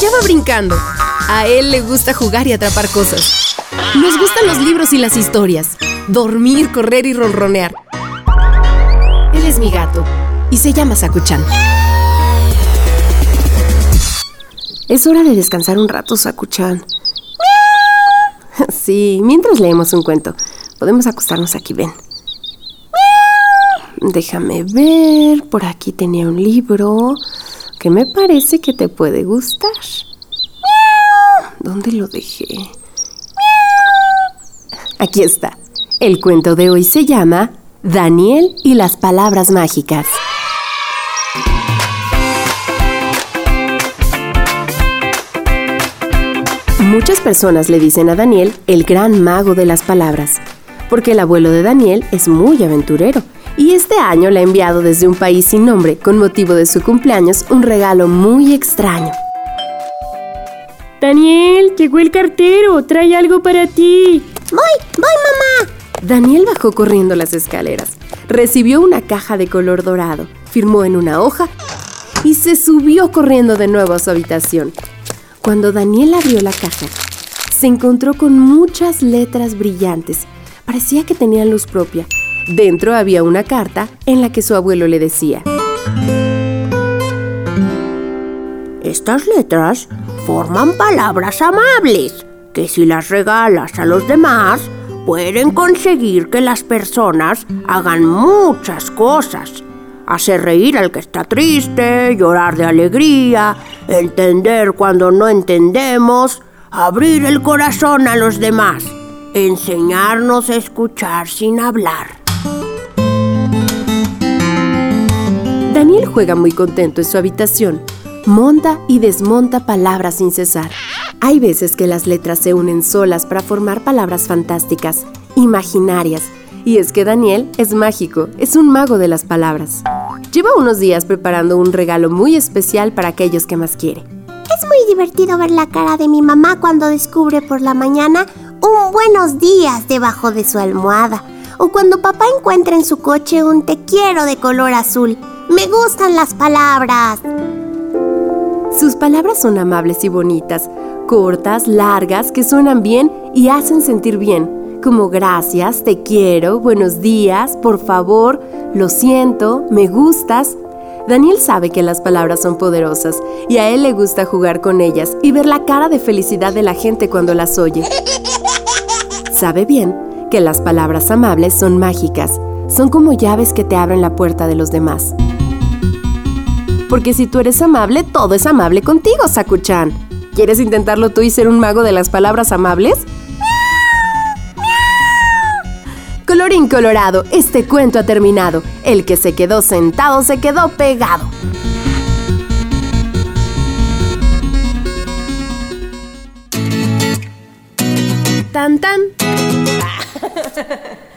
Allá va brincando. A él le gusta jugar y atrapar cosas. Nos gustan los libros y las historias. Dormir, correr y ronronear. Él es mi gato y se llama Sakuchan. Es hora de descansar un rato, Sakuchan. Sí, mientras leemos un cuento. Podemos acostarnos aquí, ven. Déjame ver. Por aquí tenía un libro que me parece que te puede gustar. ¿Dónde lo dejé? Aquí está. El cuento de hoy se llama Daniel y las palabras mágicas. Muchas personas le dicen a Daniel el gran mago de las palabras, porque el abuelo de Daniel es muy aventurero y este año le ha enviado desde un país sin nombre, con motivo de su cumpleaños, un regalo muy extraño. Daniel, llegó el cartero, trae algo para ti. Voy, voy, mamá. Daniel bajó corriendo las escaleras, recibió una caja de color dorado, firmó en una hoja y se subió corriendo de nuevo a su habitación. Cuando Daniel abrió la caja, se encontró con muchas letras brillantes. Parecía que tenían luz propia. Dentro había una carta en la que su abuelo le decía, Estas letras forman palabras amables que si las regalas a los demás pueden conseguir que las personas hagan muchas cosas hacer reír al que está triste, llorar de alegría, entender cuando no entendemos, abrir el corazón a los demás, enseñarnos a escuchar sin hablar. Daniel juega muy contento en su habitación. Monta y desmonta palabras sin cesar. Hay veces que las letras se unen solas para formar palabras fantásticas, imaginarias, y es que Daniel es mágico, es un mago de las palabras. Lleva unos días preparando un regalo muy especial para aquellos que más quiere. Es muy divertido ver la cara de mi mamá cuando descubre por la mañana un buenos días debajo de su almohada. O cuando papá encuentra en su coche un te quiero de color azul. Me gustan las palabras. Sus palabras son amables y bonitas, cortas, largas, que suenan bien y hacen sentir bien como gracias, te quiero, buenos días, por favor, lo siento, me gustas. Daniel sabe que las palabras son poderosas y a él le gusta jugar con ellas y ver la cara de felicidad de la gente cuando las oye. Sabe bien que las palabras amables son mágicas, son como llaves que te abren la puerta de los demás. Porque si tú eres amable, todo es amable contigo, Sakuchan. ¿Quieres intentarlo tú y ser un mago de las palabras amables? Colorín colorado, este cuento ha terminado. El que se quedó sentado se quedó pegado. Tan tan.